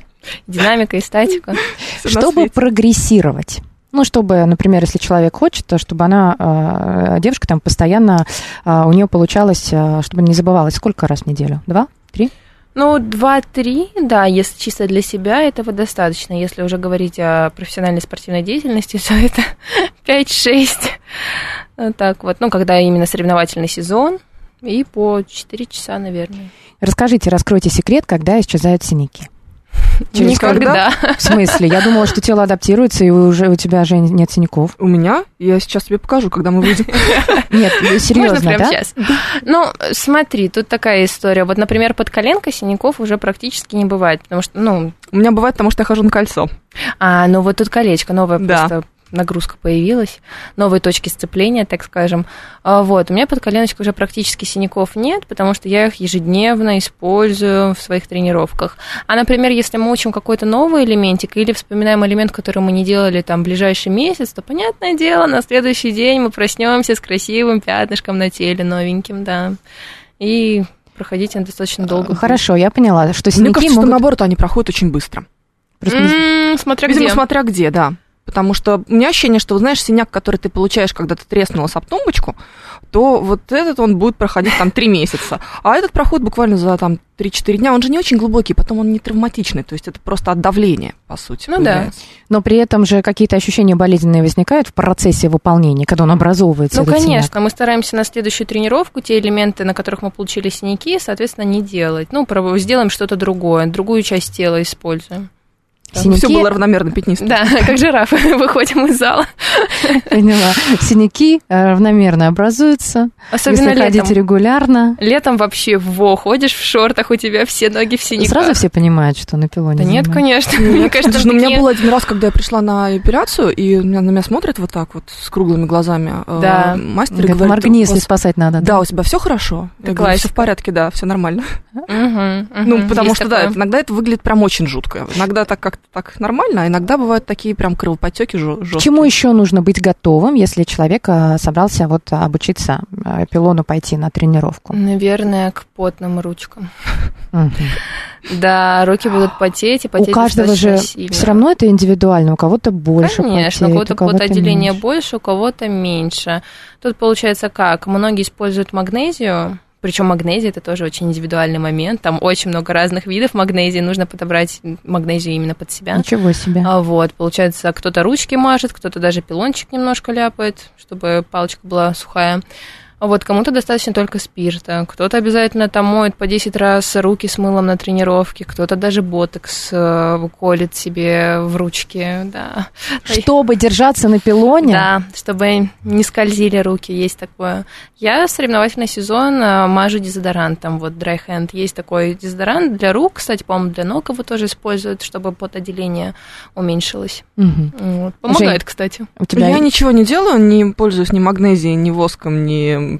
Динамика и статика. Чтобы прогрессировать. Ну, чтобы, например, если человек хочет, то чтобы она, э, девушка там постоянно, э, у нее получалось, э, чтобы не забывалась, сколько раз в неделю? Два? Три? Ну, два-три, да, если чисто для себя, этого достаточно. Если уже говорить о профессиональной спортивной деятельности, то это 5-6. Вот так вот. Ну, когда именно соревновательный сезон. И по 4 часа, наверное. Расскажите, раскройте секрет, когда исчезают синяки. Через Никогда. В смысле? Я думала, что тело адаптируется, и уже у тебя же нет синяков. У меня, я сейчас тебе покажу, когда мы выйдем. Нет, серьезно, Можно прямо да? сейчас? Ну, смотри, тут такая история. Вот, например, под коленкой синяков уже практически не бывает, потому что, ну, У меня бывает, потому что я хожу на кольцо. А, ну вот тут колечко, Да. просто нагрузка появилась, новые точки сцепления, так скажем. А, Вот, у меня под коленочкой уже практически синяков нет, потому что я их ежедневно использую в своих тренировках. А, например, если мы учим какой-то новый элементик или вспоминаем элемент, который мы не делали там ближайший месяц, то, понятное дело, на следующий день мы проснемся с красивым пятнышком на теле новеньким, да. И проходить он достаточно долго. будет. Хорошо, я поняла, что Мне синяки кажется, что могут... наоборот, они проходят очень быстро. Просто М, Смотря Видимо, где. смотря где, да. Потому что у меня ощущение, что, знаешь, синяк, который ты получаешь, когда ты треснулась об тумбочку, то вот этот он будет проходить там три месяца. А этот проходит буквально за там 3-4 дня. Он же не очень глубокий, потом он не травматичный. То есть это просто от давления, по сути. Ну да. появляется. Но при этом же какие-то ощущения болезненные возникают в процессе выполнения, когда он образовывается. Ну, этот синяк. конечно, мы стараемся на следующую тренировку те элементы, на которых мы получили синяки, соответственно, не делать. Ну, сделаем что-то другое, другую часть тела используем. Синяки, Все было равномерно пятнисто. Да, как жирафы, выходим из зала. поняла. Синяки э, равномерно образуются, Особенно если ходить летом. регулярно. Летом вообще во, ходишь в шортах, у тебя все ноги в синяках. Сразу все понимают, что на пилоне Да нет, занимаются. конечно. Мне кажется, Слушай, ну, у меня был один раз, когда я пришла на эпиляцию, и на меня смотрят вот так вот с круглыми глазами. э, Да. Мастер Говорит, говорит, моргни, «У если спасать надо. Да, у тебя все хорошо. Все в порядке, да, все нормально. Ну, потому что, да, иногда это выглядит прям очень жутко. Иногда так как-то так нормально, а иногда бывают такие прям кровопотеки К жесткие. чему еще нужно быть готовым, если человек э, собрался вот обучиться э, пилону пойти на тренировку? Наверное, к потным ручкам. Да, руки будут потеть, и потеть У каждого же сильно. все равно это индивидуально, у кого-то больше Конечно, у потеет, кого-то потоотделение меньше. больше, у кого-то меньше. Тут получается как? Многие используют магнезию, причем магнезия это тоже очень индивидуальный момент. Там очень много разных видов магнезии, нужно подобрать магнезию именно под себя. Ничего себе. А вот, получается, кто-то ручки мажет, кто-то даже пилончик немножко ляпает, чтобы палочка была сухая. Вот кому-то достаточно только спирта, кто-то обязательно там моет по 10 раз руки с мылом на тренировке, кто-то даже ботокс э, колет себе в ручки, да. Чтобы держаться на пилоне, Да, чтобы не скользили руки, есть такое. Я соревновательный сезон а, мажу дезодорантом, вот Dry Hand. Есть такой дезодорант для рук, кстати, по-моему, для ног его тоже используют, чтобы потоотделение уменьшилось. Мгм. Вот. Помогает, Жень, кстати. у тебя Я ничего не делаю, не пользуюсь ни магнезией, ни воском, ни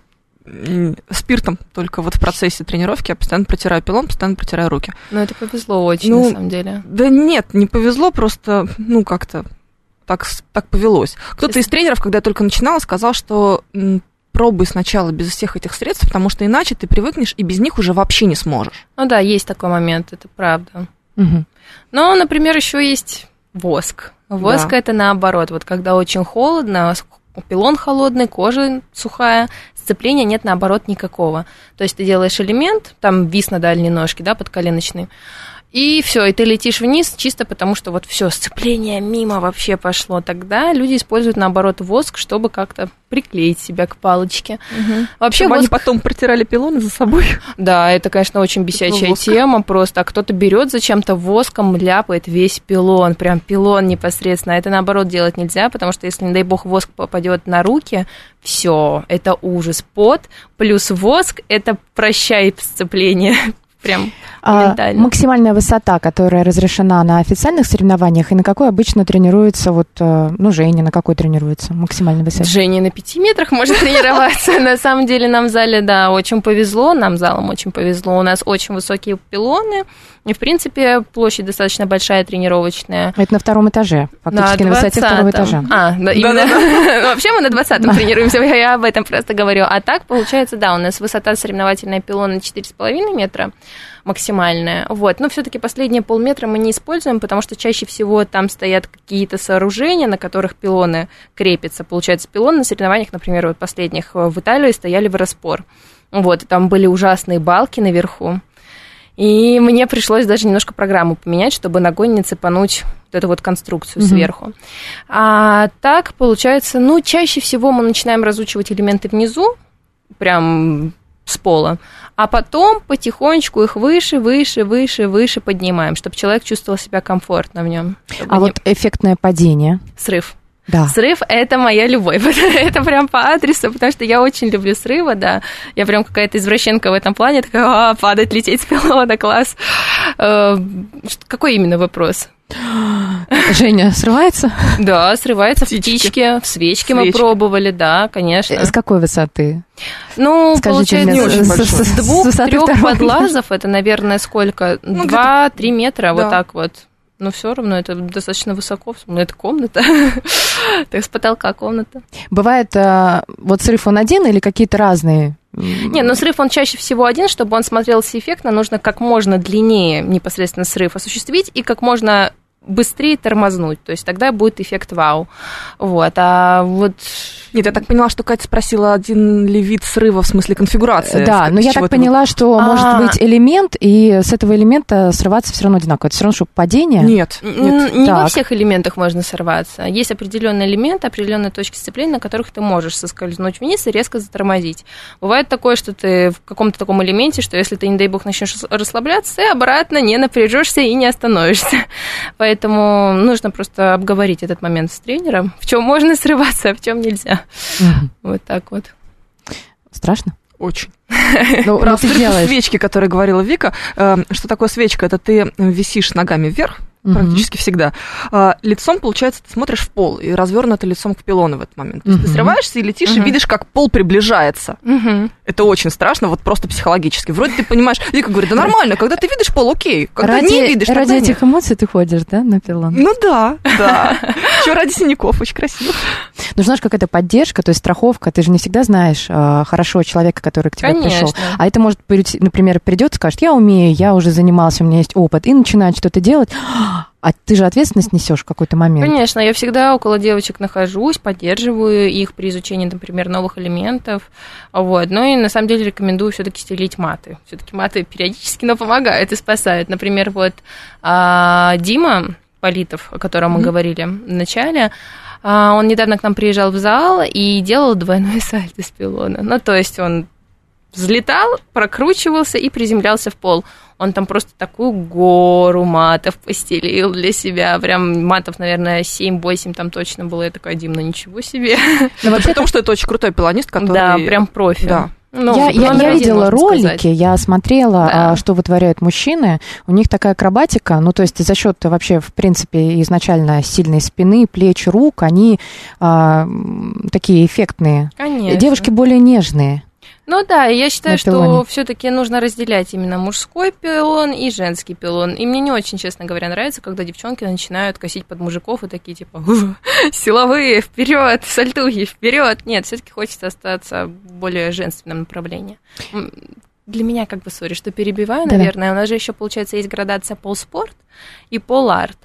спиртом, только вот в процессе тренировки я постоянно протираю пилон, постоянно протираю руки. Ну, это повезло очень, Ну, на самом деле. Да нет, не повезло, просто, ну, как-то так, так повелось. Кто-то из тренеров, когда я только начинала, сказал, что пробуй сначала без всех этих средств, потому что иначе ты привыкнешь и без них уже вообще не сможешь. Ну да, есть такой момент, это правда. Мгм. Но, например, еще есть воск. Воск Да. это наоборот. Вот когда очень холодно, пилон холодный, кожа сухая, сцепления нет, наоборот, никакого. То есть ты делаешь элемент, там вис на дальней ножке, да, подколеночный, и все, и ты летишь вниз чисто потому, что вот все, сцепление мимо вообще пошло. Тогда люди используют, наоборот, воск, чтобы как-то приклеить себя к палочке. Вообще Чтобы они воск потом протирали пилоны за собой. да, это, конечно, очень бесячая воск. тема просто. А кто-то берет зачем-то воском, ляпает весь пилон, прям пилон непосредственно. А Это наоборот делать нельзя, потому что если, не дай бог, воск попадет на руки, все, это ужас. Пот плюс воск, это прощай сцепление. Прям А максимальная высота, которая разрешена на официальных соревнованиях, и на какой обычно тренируется вот, э, ну, Женя, на какой тренируется максимальная высота? Женя на пяти метрах может тренироваться. На самом деле нам в зале, да, очень повезло, нам залом очень повезло. У нас очень высокие пилоны, и, в принципе, площадь достаточно большая тренировочная. Это на втором этаже, фактически на, высоте 20-м. второго этажа. А, да, именно. Вообще мы на 20-м тренируемся, я об этом просто говорю. А так, получается, да, у нас высота соревновательная пилона 4,5 метра максимальная. Вот. Но все-таки последние полметра мы не используем, потому что чаще всего там стоят какие-то сооружения, на которых пилоны крепятся. Получается, пилоны на соревнованиях, например, вот последних э, в Италии стояли в распор. Вот, и там были ужасные балки наверху. И мне пришлось даже немножко программу поменять, чтобы ногой не цепануть вот эту вот конструкцию Мгм. сверху. А так, получается, ну, чаще всего мы начинаем разучивать элементы внизу, прям с пола, а потом потихонечку их выше, выше, выше, выше поднимаем, чтобы человек чувствовал себя комфортно в нем. А вот эффектное падение. Срыв. Да. Срыв – это моя любовь. это прям по адресу, потому что я очень люблю срывы, да. Я прям какая-то извращенка в этом плане, такая, а, падать, лететь с пилота, класс. Э, Какой именно вопрос? Женя срывается? Да, срывается в Птички. птичке, в свечке мы пробовали, да, конечно. Э, С какой высоты? Ну, Скажите получается, с- с- с двух, трех подлазов, это, наверное, сколько? Ну, Два-три метра, вот так вот. Но все равно это достаточно высоко, ну, это комната. Так с потолка комната. Бывает, э, вот срыв он один или какие-то разные? Не, ну срыв он чаще всего один, чтобы он смотрелся эффектно, нужно как можно длиннее непосредственно срыв осуществить и как можно быстрее тормознуть, то есть тогда будет эффект вау. Вот, а вот... Нет, я так поняла, что Катя спросила, один ли вид срыва в смысле конфигурации. Да, но я так поняла, что А. может быть элемент, и с этого элемента срываться все равно одинаково. Это все равно, что падение. Нет. Не во всех элементах можно сорваться. Есть определенные элементы, определенные точки сцепления, на которых ты можешь соскользнуть вниз и резко затормозить. Бывает такое, что ты в каком-то таком элементе, что если ты, не дай бог, начнешь расслабляться, ты обратно не напряжешься и не остановишься. Поэтому нужно просто обговорить этот момент с тренером, в чем можно срываться, а в чем нельзя. Вот так вот. Страшно? Очень. Ну, Про ну, свечки, которые говорила Вика. э, Что такое свечка? Это ты висишь ногами вверх, Мгм. практически всегда. А, лицом, получается, ты смотришь в пол и развернуто лицом к пилону в этот момент. То есть ты Мгм. срываешься и летишь, и Мгм. видишь, как пол приближается. Мгм. Это очень страшно, вот просто психологически. Вроде ты понимаешь, Вика говорит, да нормально, когда ты видишь пол, окей. Когда ради не видишь, ради тогда нет. этих эмоций ты ходишь, да, на пилон? Ну да, да. Еще ради синяков, очень красиво. Нужна же какая-то поддержка, то есть страховка. Ты же не всегда знаешь э, хорошо человека, который к тебе пришел. А это может например, придет, скажет, я умею, я уже занимался, у меня есть опыт, и начинает что-то делать. А ты же ответственность несешь в какой-то момент. Конечно, я всегда около девочек нахожусь, поддерживаю их при изучении, например, новых элементов. Вот. Ну и на самом деле рекомендую все-таки стелить маты. Все-таки маты периодически, но помогают и спасают. Например, вот а, Дима Политов, о котором мы говорили в начале, а, он недавно к нам приезжал в зал и делал двойной сальто с пилона. Ну, то есть он взлетал, прокручивался и приземлялся в пол. Он там просто такую гору матов постелил для себя. Прям матов, наверное, 7-8 там точно было. Я такая, Дим, ну ничего себе. Но вообще Потому что это очень крутой пианист, который... Да, прям профи. Да. Ну, я, я- я видела ролики, сказать. я смотрела, Да. а, что вытворяют мужчины. У них такая акробатика, ну, то есть за счет вообще, в принципе, изначально сильной спины, плеч, рук, они а, такие эффектные. Конечно. Девушки более нежные. Ну да, я считаю, что все-таки нужно разделять именно мужской пилон и женский пилон. И мне не очень, честно говоря, нравится, когда девчонки начинают косить под мужиков и такие типа силовые, вперед, сальтухи, вперед. Нет, все-таки хочется остаться в более женственном направлении. Для меня, как бы, сори, что перебиваю, Да-да. наверное, у нас же еще, получается, есть градация полспорт и поларт.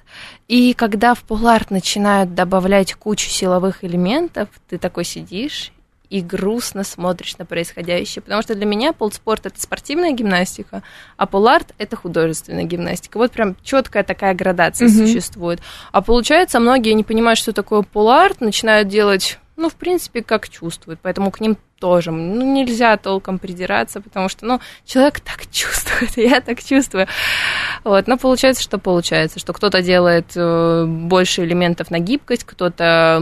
И когда в поларт начинают добавлять кучу силовых элементов, ты такой сидишь и грустно смотришь на происходящее. Потому что для меня полспорт это спортивная гимнастика, а поларт это художественная гимнастика. Вот прям четкая такая градация Мгм. существует. А получается, многие не понимают, что такое поларт, начинают делать, ну, в принципе, как чувствуют. Поэтому к ним тоже ну, нельзя толком придираться, потому что, ну, человек так чувствует, я так чувствую. Вот, но получается, что получается, что кто-то делает э, больше элементов на гибкость, кто-то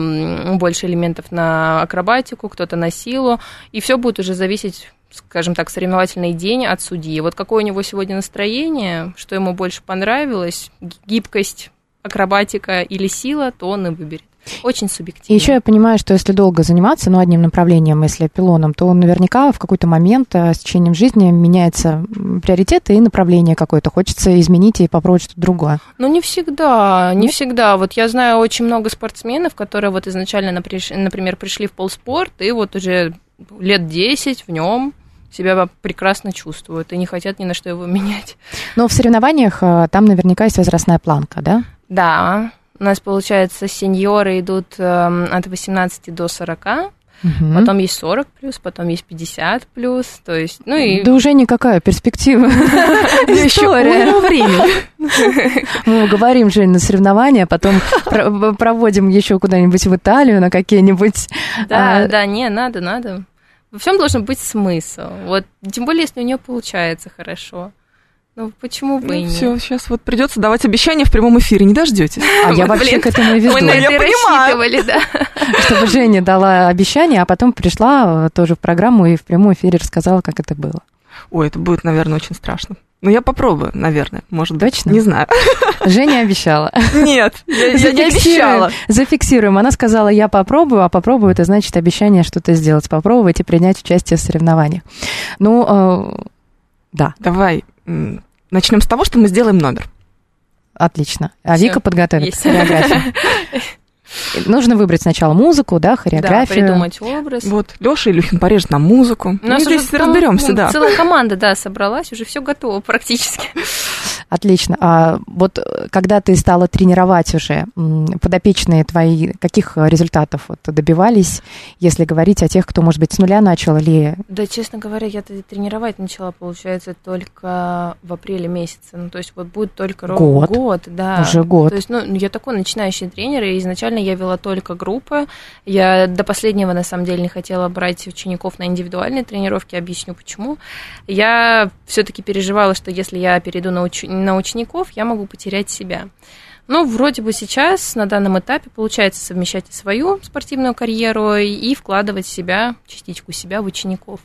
больше элементов на акробатику, кто-то на силу, и все будет уже зависеть скажем так, соревновательный день от судьи. Вот какое у него сегодня настроение, что ему больше понравилось, гибкость, акробатика или сила, то он и выберет. Очень субъективно. И еще я понимаю, что если долго заниматься, ну, одним направлением, если пилоном, то наверняка в какой-то момент а, с течением жизни меняется м, приоритеты и направление какое-то. Хочется изменить и попробовать что-то другое. Ну, не всегда, не Нет? всегда. Вот я знаю очень много спортсменов, которые вот изначально, например, пришли в полспорт, и вот уже лет 10 в нем себя прекрасно чувствуют и не хотят ни на что его менять. Но в соревнованиях а, там наверняка есть возрастная планка, да? Да, у нас, получается, сеньоры идут эм, от 18 до 40, Мгм. потом есть 40 плюс, потом есть 50 плюс, то есть, ну и... Да уже никакая перспектива. Еще времени. Мы говорим, Жень, на соревнования, потом про- проводим еще куда-нибудь в Италию на какие-нибудь... Да, а, да, не, надо, надо. Во всем должен быть смысл. Вот, тем более, если у нее получается хорошо. Ну, почему бы и нет? Все, сейчас вот придется давать обещания в прямом эфире, не дождетесь. А я вообще к этому и Мы на веду. Это рассчитывали, да. Чтобы Женя дала обещание, а потом пришла э, тоже в программу и в прямом эфире рассказала, как это было. Ой, это будет, наверное, очень страшно. Но я попробую, наверное, может быть. Точно? Не знаю. Женя обещала. Нет, я, я не обещала. Зафиксируем. Она сказала, я попробую, а попробую, это значит обещание что-то сделать, попробовать и принять участие в соревнованиях. Ну, э, да, Давай начнем с того, что мы сделаем номер. отлично. А Всё, Вика подготовит есть. хореографию. Нужно выбрать сначала музыку, да, Да, хореографию. придумать образ. Вот, Леша Илюхин порежет нам музыку. У нас Мы уже здесь разберемся, ну, да. Целая команда, да, собралась, уже все готово практически. Отлично. А вот э, когда ты стала тренировать уже, подопечные твои каких результатов вот добивались, если говорить о тех, кто, может быть, с нуля начал или... Да, честно говоря, я тренировать начала, получается, только в апреле месяце. Ну, то есть вот будет только ровно Год. год, да. Уже год. То есть, ну, я такой начинающий тренер, и изначально я вела только группы. Я до последнего, на самом деле, не хотела брать учеников на индивидуальные тренировки, объясню почему. Я все-таки переживала, что если я перейду на, уч- на учеников, я могу потерять себя. Ну, вроде бы сейчас, на данном этапе, получается совмещать и свою спортивную карьеру и вкладывать себя, частичку себя в учеников.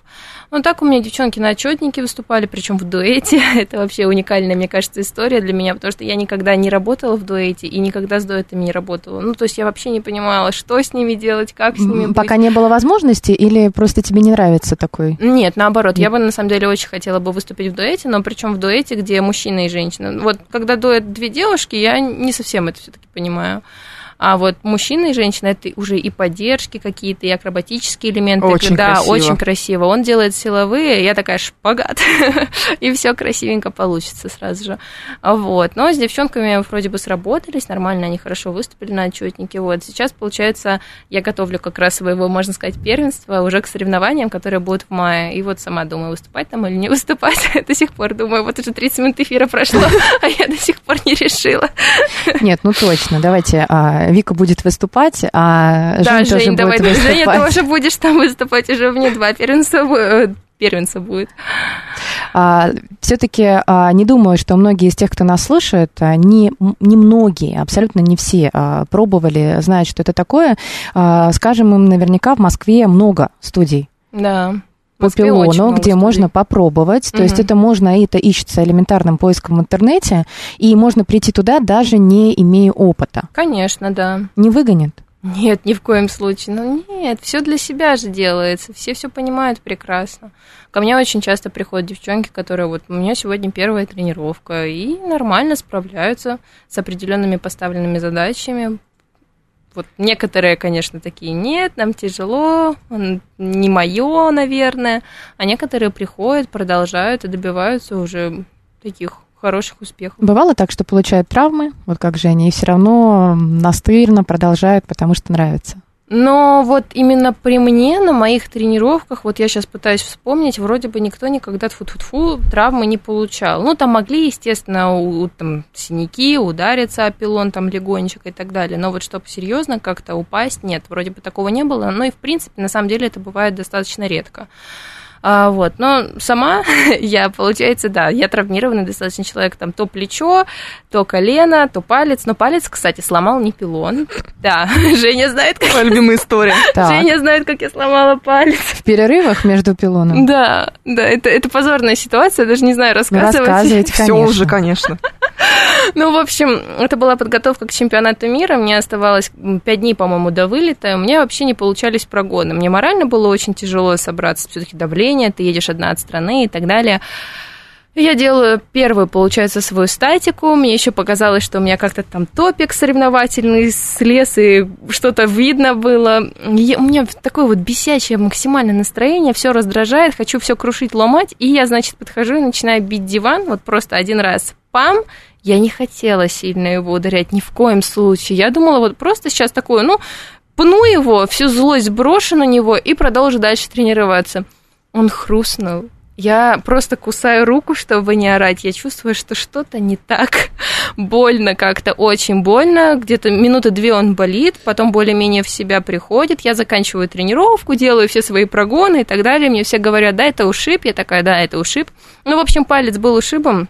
Ну, так у меня девчонки на отчетнике выступали, причем в дуэте. Это вообще уникальная, мне кажется, история для меня, потому что я никогда не работала в дуэте и никогда с дуэтами не работала. Ну, то есть я вообще не понимала, что с ними делать, как с ними быть. Пока не было возможности или просто тебе не нравится такой? Нет, наоборот, я бы на самом деле очень хотела бы выступить в дуэте, но причем в дуэте, где мужчина и женщина. Вот когда дуэт две девушки, я не совсем это все-таки понимаю. А вот мужчина и женщина это уже и поддержки какие-то, и акробатические элементы. Очень да, красиво. очень красиво. Он делает силовые, я такая шпагат, и все красивенько получится сразу же. Вот. Но с девчонками вроде бы сработались, нормально, они хорошо выступили на отчетнике. Вот. Сейчас, получается, я готовлю как раз своего, можно сказать, первенства уже к соревнованиям, которые будут в мае. И вот сама думаю, выступать там или не выступать. До сих пор думаю, вот уже 30 минут эфира прошло, а я до сих пор не решила. Нет, ну точно. Давайте, а, Вика будет выступать, а Да, Жень тоже Жень, давай, будет Женя, ты выступать. уже будешь там выступать, уже мне два первенства, бу- э, первенца будет. Все-таки не думаю, что многие из тех, кто нас слушает, а, не, не многие, абсолютно не все а, пробовали, знают, что это такое. А, Скажем им, наверняка в Москве много студий Да. По пилону, где студий. можно попробовать. То есть это можно, и это ищется элементарным поиском в интернете, и можно прийти туда, даже не имея опыта. Конечно, да. Не выгонят? Нет, ни в коем случае. Ну нет, все для себя же делается. Все все понимают прекрасно. Ко мне очень часто приходят девчонки, которые вот у меня сегодня первая тренировка и нормально справляются с определенными поставленными задачами. Вот некоторые, конечно, такие нет, нам тяжело, не мое, наверное, а некоторые приходят, продолжают и добиваются уже таких хороших успехов. Бывало так, что получают травмы, вот как Женя, и все равно настырно продолжают, потому что нравится. Но вот именно при мне на моих тренировках, вот я сейчас пытаюсь вспомнить, вроде бы никто никогда тфу тфу тфу травмы не получал. Ну, там могли, естественно, у, там, синяки, удариться о пилон там легонечко и так далее. Но вот чтобы серьезно как-то упасть, нет, вроде бы такого не было. Ну и, в принципе, на самом деле это бывает достаточно редко. А, вот, но сама я, получается, да, я травмированный достаточно человек, там, то плечо, то колено, то палец, но палец, кстати, сломал не пилон, да, Женя знает, как... Моя любимая история. Так. Женя знает, как я сломала палец. В перерывах между пилоном? Да, да, это, это позорная ситуация, даже не знаю, Ну, рассказывать. рассказывайте, Все конечно. уже, конечно. Ну, в общем, это была подготовка к чемпионату мира. Мне оставалось м, пять дней, по-моему, до вылета. У меня вообще не получались прогоны. Мне морально было очень тяжело собраться. Все-таки давление, ты едешь одна от страны и так далее. Я делаю первую, получается, свою статику. Мне еще показалось, что у меня как-то там топик соревновательный слез, и что-то видно было. Я- у меня такое вот бесячее максимальное настроение, все раздражает, хочу все крушить, ломать. И я, значит, подхожу и начинаю бить диван, вот просто один раз пам. Я не хотела сильно его ударять, ни в коем случае. Я думала, вот просто сейчас такое, ну, пну его, всю злость брошу на него и продолжу дальше тренироваться. Он хрустнул. Я просто кусаю руку, чтобы не орать. Я чувствую, что что-то не так. Больно как-то, очень больно. Где-то минуты две он болит, потом более-менее в себя приходит. Я заканчиваю тренировку, делаю все свои прогоны и так далее. Мне все говорят, да, это ушиб. Я такая, да, это ушиб. Ну, в общем, палец был ушибом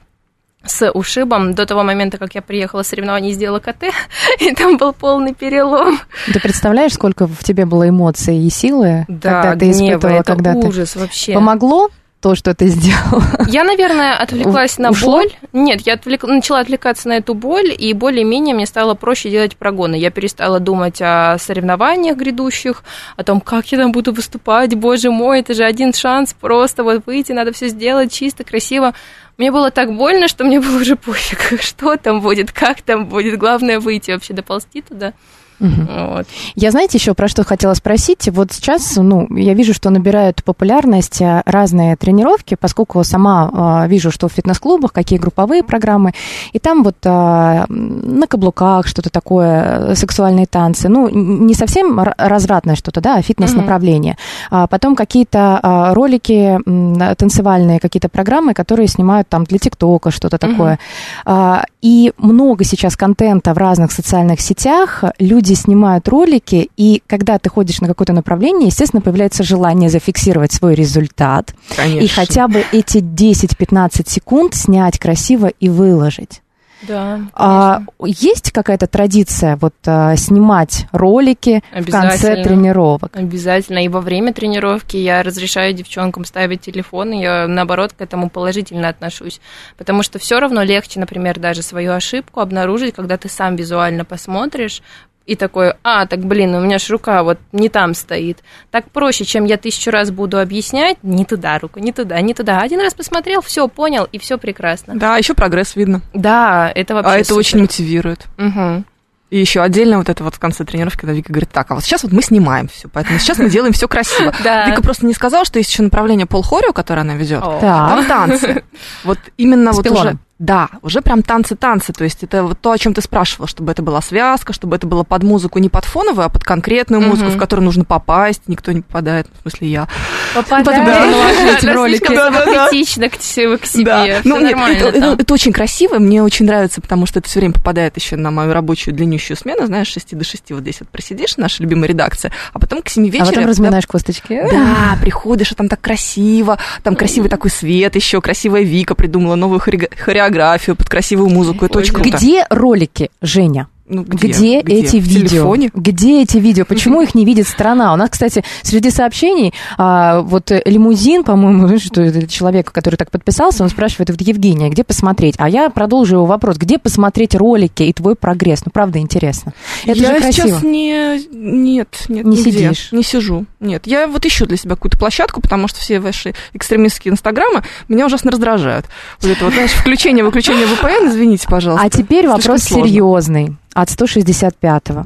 с ушибом до того момента, как я приехала с соревнований и сделала КТ, и там был полный перелом. Ты представляешь, сколько в тебе было эмоций и силы, Да, когда ты гнева, испытывала, это когда ты... ужас вообще. Помогло то, что ты сделала? Я, наверное, отвлеклась на Ушло? боль. Нет, я отвлек- начала отвлекаться на эту боль, и более-менее мне стало проще делать прогоны. Я перестала думать о соревнованиях грядущих, о том, как я там буду выступать. Боже мой, это же один шанс просто вот выйти, надо все сделать чисто, красиво. Мне было так больно, что мне было уже пофиг, что там будет, как там будет. Главное выйти вообще, доползти туда. Вот. Я, знаете, еще про что хотела спросить. Вот сейчас, ну, я вижу, что набирают популярность а, разные тренировки, поскольку сама а, вижу, что в фитнес-клубах какие групповые программы, и там вот м, на каблуках что-то такое, э, сексуальные танцы. Ну, не совсем развратное что-то, да, а фитнес-направление. А потом какие-то а, ролики м, танцевальные, какие-то программы, которые снимают там для ТикТока, что-то такое. А, И много сейчас контента в разных социальных сетях. Люди снимают ролики, и когда ты ходишь на какое-то направление, естественно, появляется желание зафиксировать свой результат. Конечно. И хотя бы эти 10-15 секунд снять красиво и выложить. Да, А есть какая-то традиция вот а, снимать ролики в конце тренировок? Обязательно. И во время тренировки я разрешаю девчонкам ставить телефон, и я, наоборот, к этому положительно отношусь. Потому что все равно легче, например, даже свою ошибку обнаружить, когда ты сам визуально посмотришь, и такой, а, так, блин, у меня ж рука вот не там стоит. Так проще, чем я тысячу раз буду объяснять, не туда руку, не туда, не туда. Один раз посмотрел, все, понял, и все прекрасно. Да, еще прогресс видно. Да, это вообще А это супер. очень мотивирует. Мгм. И еще отдельно вот это вот в конце тренировки, когда Вика говорит, так, а вот сейчас вот мы снимаем все, поэтому сейчас мы делаем все красиво. Да. Вика просто не сказала, что есть еще направление пол хорео, которое она ведет. Там танцы. Вот именно вот уже... Да, уже прям танцы-танцы, то есть это вот то, о чем ты спрашивала, чтобы это была связка, чтобы это было под музыку, не под фоновую, а под конкретную музыку, Мгм. в которую нужно попасть, никто не попадает, в смысле я. Попадает. Потом, Да-да-да. самокритична к се- к себе. Да. Ну, нет, это, там. это- это очень красиво, мне очень нравится, потому что это все время попадает еще на мою рабочую длиннющую смену, знаешь, с 6 до 6 вот здесь вот просидишь, наша любимая редакция, а потом к 7 А вечера... потом да, разминаешь косточки. Да, приходишь, а там так красиво, там красивый такой свет еще, красивая Вика придумала новую хореога- хореографию под красивую музыку, это Ой, очень круто. Где ролики, Женя? Ну, Где, эти В видео? телефоне? Где эти видео? Почему их не видит страна? У нас, кстати, среди сообщений а, вот э, лимузин, по-моему, что это человек, который так подписался, он спрашивает, вот Евгения, где посмотреть? А я продолжу его вопрос, где посмотреть ролики и твой прогресс? Ну, правда, интересно. Это я же красиво. сейчас не... Нет, нет, Не нигде. сидишь? Не сижу. Нет, я вот ищу для себя какую-то площадку, потому что все ваши экстремистские инстаграмы меня ужасно раздражают. Вот это вот, знаешь, включение-выключение VPN, извините, пожалуйста. А теперь Слишком вопрос сложно. серьезный. От 165-го.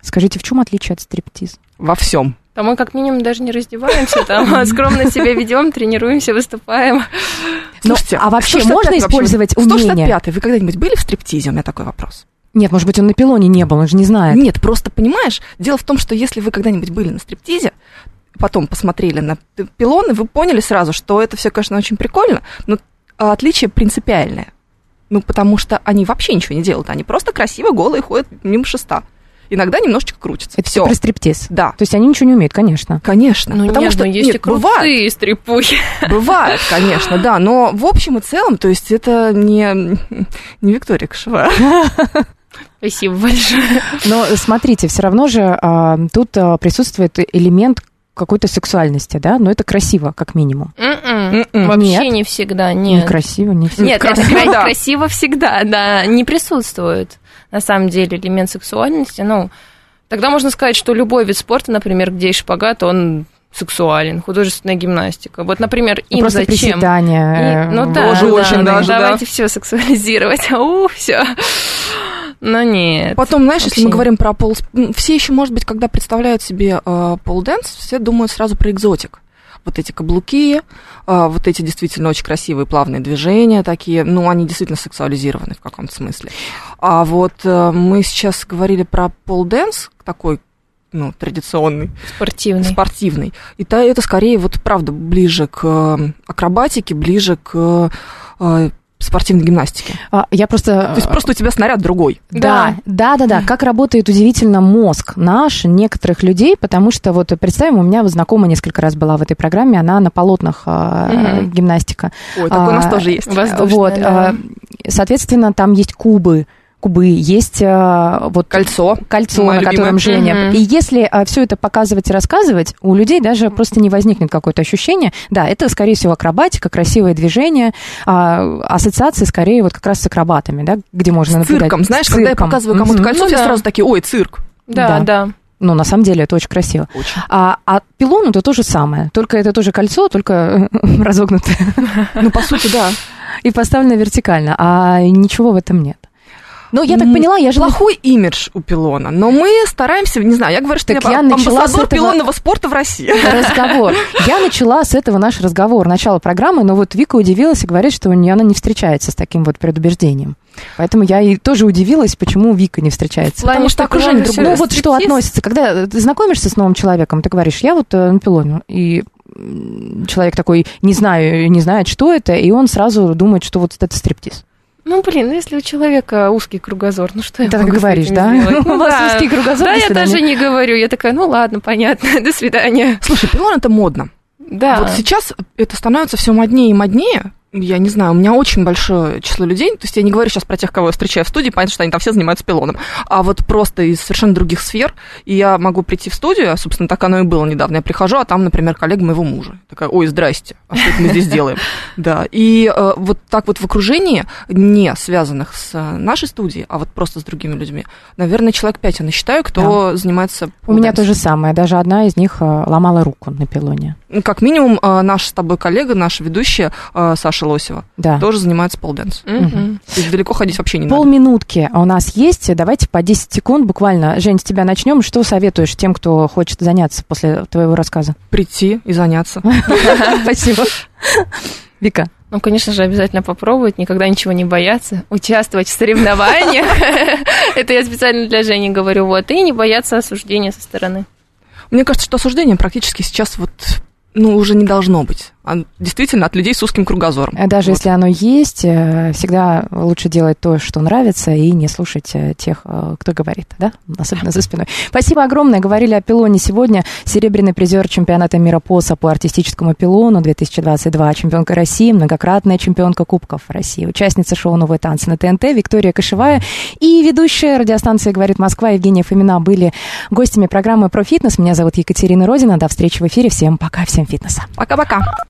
Скажите, в чем отличие от стриптиза? Во всем. Там мы как минимум даже не раздеваемся, там скромно себя ведем, тренируемся, выступаем. Слушайте, а вообще 165 можно использовать умение? 165 вы когда-нибудь были в стриптизе? У меня такой вопрос. Нет, может быть, он на пилоне не был, он же не знает. Нет, просто понимаешь, дело в том, что если вы когда-нибудь были на стриптизе, потом посмотрели на пилоны, вы поняли сразу, что это все, конечно, очень прикольно, но а, отличие принципиальное. Ну, потому что они вообще ничего не делают, они просто красиво голые ходят мимо шеста. Иногда немножечко крутятся. Это все про стриптиз. Да. То есть они ничего не умеют, конечно. Конечно. Ну, потому нет, что ну, есть нет, и крутые бывает, стрипухи. бывает, конечно, да, но в общем и целом, то есть это не, не Виктория Кошевая. Спасибо большое. Но смотрите, все равно же а, тут а, присутствует элемент какой-то сексуальности, да? Но это красиво, как минимум. М-м. М-м. Вообще Нет. не всегда, нет. Некрасиво, не все. Нет, это Красиво, кра- да. красиво всегда, да, не присутствует на самом деле элемент сексуальности. Ну, тогда можно сказать, что любой вид спорта, например, где есть шпагат, он сексуален, художественная гимнастика. Вот, например, им Просто зачем? приседания. И- ну э, да, Тоже да, очень да, даже, да. давайте все сексуализировать. Ау, все. Но нет. Потом, знаешь, если вообще мы говорим про pole... Все еще, может быть, когда представляют себе э, pole dance, все думают сразу про exotic. Вот эти каблуки, э, вот эти действительно очень красивые плавные движения такие, ну, они действительно сексуализированы в каком-то смысле. А вот э, мы сейчас говорили про pole dance, такой, ну, традиционный, спортивный. спортивный. И то это скорее, вот правда, ближе к э, акробатике, ближе к э, спортивной гимнастике. А, я просто... То есть просто у тебя снаряд другой. Да, да, да, да. Как работает удивительно мозг наш, некоторых людей, потому что вот представим, у меня знакомая несколько раз была в этой программе, она на полотнах а, Мгм. гимнастика. Ой, такой у нас А, тоже есть. Воздушная, Вот, да. а, соответственно, там есть кубы, кубы, есть а, вот Кольцо. кольцо, Моя на котором. Женя. Мгм. И если все это показывать и рассказывать, у людей даже просто не возникнет какое-то ощущение. Да, это, скорее всего, акробатика, красивое движение, а, ассоциации скорее вот как раз с акробатами, да, где можно С наблюдать. цирком. Знаешь, С когда я цирком. показываю кому-то Мгм. кольцо, Ну все да. сразу такие, ой, цирк. Да, Да. да. Ну, на самом деле, это очень красиво. Очень. А, а пилон это то же самое, только это тоже кольцо, только разогнутое Ну, по сути, да. и поставлено вертикально, а ничего в этом нет. Ну, я так поняла, я же... Плохой имидж у пилона, но мы стараемся, не знаю, я говорю, что Так я, я начала с этого- пилонного спорта в России. разговор. Я начала с этого наш разговор, начало программы, но вот Вика удивилась и говорит, что у нее она не встречается с таким вот предубеждением. Поэтому я и тоже удивилась, почему Вика не встречается. Плане, Потому что окружение пилон другое. Ну вот что относится, когда ты знакомишься с новым человеком, ты говоришь, я вот э, на пилоне, и человек такой не знаю, не знает, что это, и он сразу думает, что вот это стриптиз. Ну, блин, ну если у человека узкий кругозор, ну что я Ты так говоришь, да? сделать? Ну У вас да. узкий кругозор, Да, я даже не говорю. Я такая, ну ладно, понятно, до свидания. Слушай, пилон это модно. Да. Вот сейчас это становится все моднее и моднее. Я не знаю, у меня очень большое число людей, то есть я не говорю сейчас про тех, кого я встречаю в студии, понятно, что они там все занимаются пилоном, а вот просто из совершенно других сфер, и я могу прийти в студию, а, собственно, так оно и было недавно, я прихожу, а там, например, коллега моего мужа, такая, ой, здрасте, а что это мы здесь делаем? Да, и э, вот так вот в окружении, не связанных с э, нашей студией, а вот просто с другими людьми, наверное, человек пять я насчитаю, кто занимается У меня то же самое. Даже одна из них э, ломала руку на пилоне. Ну, Как минимум, э, наш с тобой коллега, наша ведущая Саша Лосева, Да. тоже занимается полденс. Есть далеко ходить вообще не надо. Полминутки у нас есть. Давайте по 10 секунд буквально. Жень, с тебя начнем. Что советуешь тем, кто хочет заняться после твоего рассказа? Прийти и заняться. Спасибо. Вика. Ну, конечно же, обязательно попробовать, никогда ничего не бояться, участвовать в соревнованиях. Это я специально для Жени говорю, вот, и не бояться осуждения со стороны. Мне кажется, что осуждение практически сейчас вот ну, уже не должно быть. А действительно от людей с узким кругозором. Э, Даже Вот. если оно есть, э, всегда лучше делать то, что нравится, и не слушать э, тех, кто говорит, да? Особенно за спиной. Спасибо огромное. Говорили о пилоне сегодня. Серебряный призер чемпионата мира по САПу артистическому пилону 2022, чемпионка России, многократная чемпионка Кубков России, участница шоу «Новые танцы» на ТНТ Виктория Кошевая и ведущая радиостанции «Говорит Москва» Евгения Фомина были гостями программы «Про фитнес». Меня зовут Екатерина Родина. До встречи в эфире. Всем пока, всем фитнеса. Пока-пока.